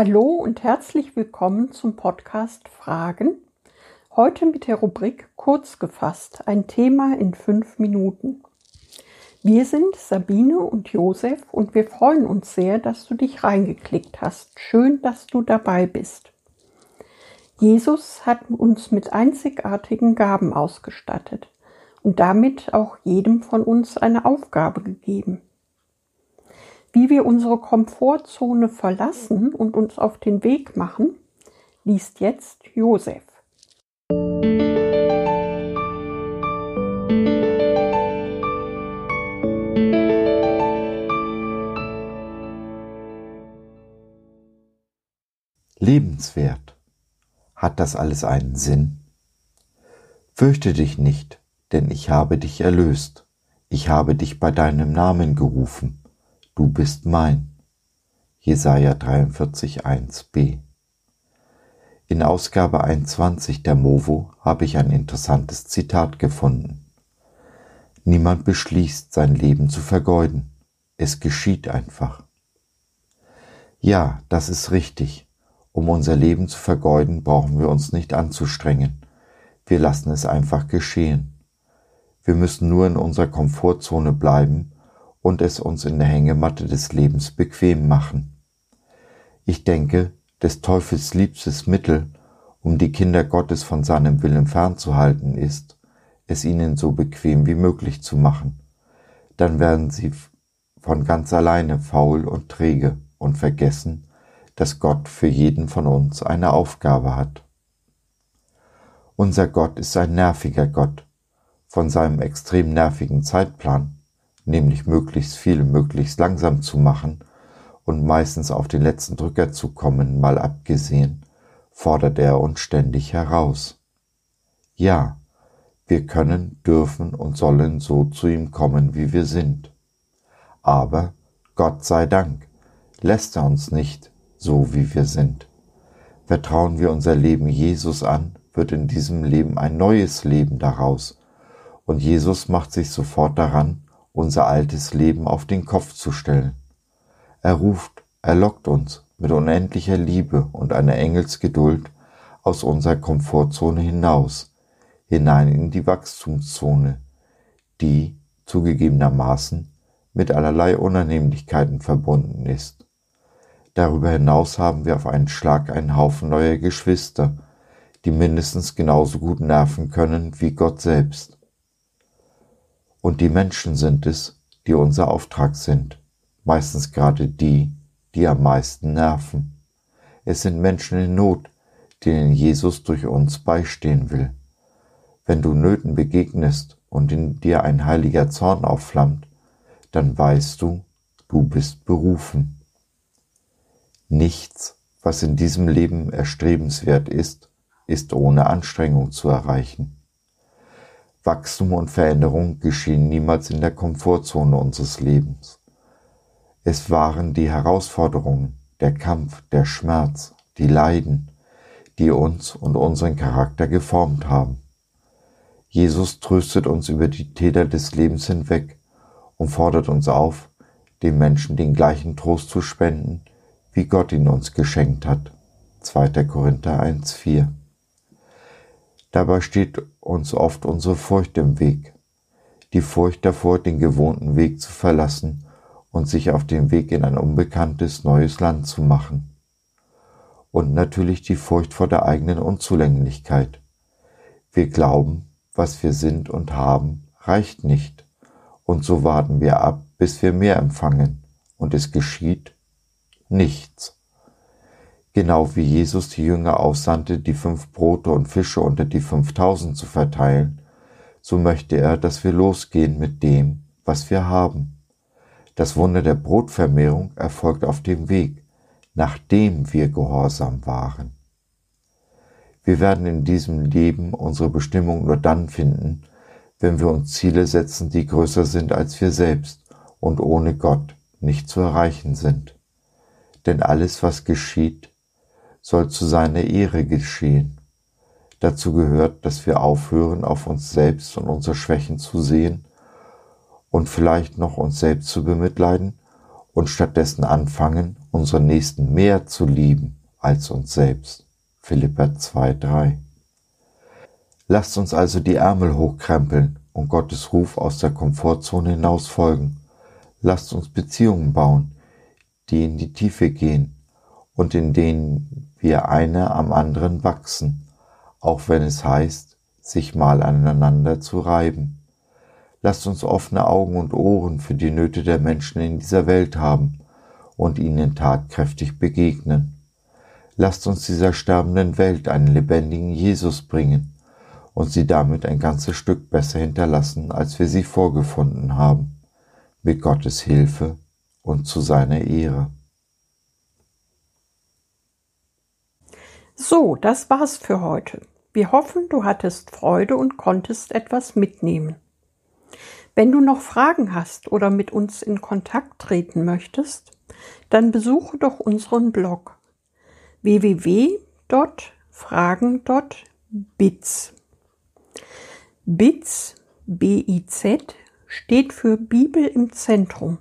Hallo und herzlich willkommen zum Podcast Fragen. Heute mit der Rubrik Kurz gefasst, ein Thema in fünf Minuten. Wir sind Sabine und Josef und wir freuen uns sehr, dass du dich reingeklickt hast. Schön, dass du dabei bist. Jesus hat uns mit einzigartigen Gaben ausgestattet und damit auch jedem von uns eine Aufgabe gegeben. Wie wir unsere Komfortzone verlassen und uns auf den Weg machen, liest jetzt Josef. Lebenswert. Hat das alles einen Sinn? Fürchte dich nicht, denn ich habe dich erlöst. Ich habe dich bei deinem Namen gerufen Du bist mein. Jesaja 43, 1b. In Ausgabe 21 der Movo habe ich ein interessantes Zitat gefunden. Niemand beschließt, sein Leben zu vergeuden. Es geschieht einfach. Ja, das ist richtig. Um unser Leben zu vergeuden, brauchen wir uns nicht anzustrengen. Wir lassen es einfach geschehen. Wir müssen nur in unserer Komfortzone bleiben und es uns in der Hängematte des Lebens bequem machen. Ich denke, des Teufels liebstes Mittel, um die Kinder Gottes von seinem Willen fernzuhalten, ist, es ihnen so bequem wie möglich zu machen. Dann werden sie von ganz alleine faul und träge und vergessen, dass Gott für jeden von uns eine Aufgabe hat. Unser Gott ist ein nerviger Gott. Von seinem extrem nervigen Zeitplan nämlich möglichst viel möglichst langsam zu machen und meistens auf den letzten Drücker zu kommen, mal abgesehen, fordert er uns ständig heraus. Ja, wir können, dürfen und sollen so zu ihm kommen, wie wir sind. Aber, Gott sei Dank, lässt er uns nicht so, wie wir sind. Vertrauen wir unser Leben Jesus an, wird in diesem Leben ein neues Leben daraus, und Jesus macht sich sofort daran, unser altes Leben auf den Kopf zu stellen. Er ruft, er lockt uns mit unendlicher Liebe und einer Engelsgeduld aus unserer Komfortzone hinaus, hinein in die Wachstumszone, die zugegebenermaßen mit allerlei Unannehmlichkeiten verbunden ist. Darüber hinaus haben wir auf einen Schlag einen Haufen neuer Geschwister, die mindestens genauso gut nerven können wie Gott selbst. Und die Menschen sind es, die unser Auftrag sind, meistens gerade die, die am meisten nerven. Es sind Menschen in Not, denen Jesus durch uns beistehen will. Wenn du Nöten begegnest und in dir ein heiliger Zorn aufflammt, dann weißt du, du bist berufen. Nichts, was in diesem Leben erstrebenswert ist, ist ohne Anstrengung zu erreichen. Wachstum und Veränderung geschehen niemals in der Komfortzone unseres Lebens. Es waren die Herausforderungen, der Kampf, der Schmerz, die Leiden, die uns und unseren Charakter geformt haben. Jesus tröstet uns über die Täter des Lebens hinweg und fordert uns auf, den Menschen den gleichen Trost zu spenden, wie Gott ihn uns geschenkt hat. 2. Korinther 1,4 Dabei steht uns oft unsere Furcht im Weg. Die Furcht davor, den gewohnten Weg zu verlassen und sich auf den Weg in ein unbekanntes neues Land zu machen. Und natürlich die Furcht vor der eigenen Unzulänglichkeit. Wir glauben, was wir sind und haben, reicht nicht. Und so warten wir ab, bis wir mehr empfangen. Und es geschieht nichts. Genau wie Jesus die Jünger aussandte, die fünf Brote und Fische unter die fünftausend zu verteilen, so möchte er, dass wir losgehen mit dem, was wir haben. Das Wunder der Brotvermehrung erfolgt auf dem Weg, nachdem wir gehorsam waren. Wir werden in diesem Leben unsere Bestimmung nur dann finden, wenn wir uns Ziele setzen, die größer sind als wir selbst und ohne Gott nicht zu erreichen sind. Denn alles, was geschieht, soll zu seiner Ehre geschehen. Dazu gehört, dass wir aufhören, auf uns selbst und unsere Schwächen zu sehen und vielleicht noch uns selbst zu bemitleiden und stattdessen anfangen, unseren Nächsten mehr zu lieben als uns selbst. Philippa 2,3. Lasst uns also die Ärmel hochkrempeln und Gottes Ruf aus der Komfortzone hinaus folgen. Lasst uns Beziehungen bauen, die in die Tiefe gehen und in denen wir einer am anderen wachsen, auch wenn es heißt, sich mal aneinander zu reiben. Lasst uns offene Augen und Ohren für die Nöte der Menschen in dieser Welt haben und ihnen tatkräftig begegnen. Lasst uns dieser sterbenden Welt einen lebendigen Jesus bringen und sie damit ein ganzes Stück besser hinterlassen, als wir sie vorgefunden haben, mit Gottes Hilfe und zu seiner Ehre. So, das war's für heute. Wir hoffen, du hattest Freude und konntest etwas mitnehmen. Wenn du noch Fragen hast oder mit uns in Kontakt treten möchtest, dann besuche doch unseren Blog www.fragen.biz. BIZ, B-I-Z, steht für Bibel im Zentrum.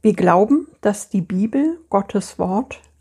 Wir glauben, dass die Bibel, Gottes Wort,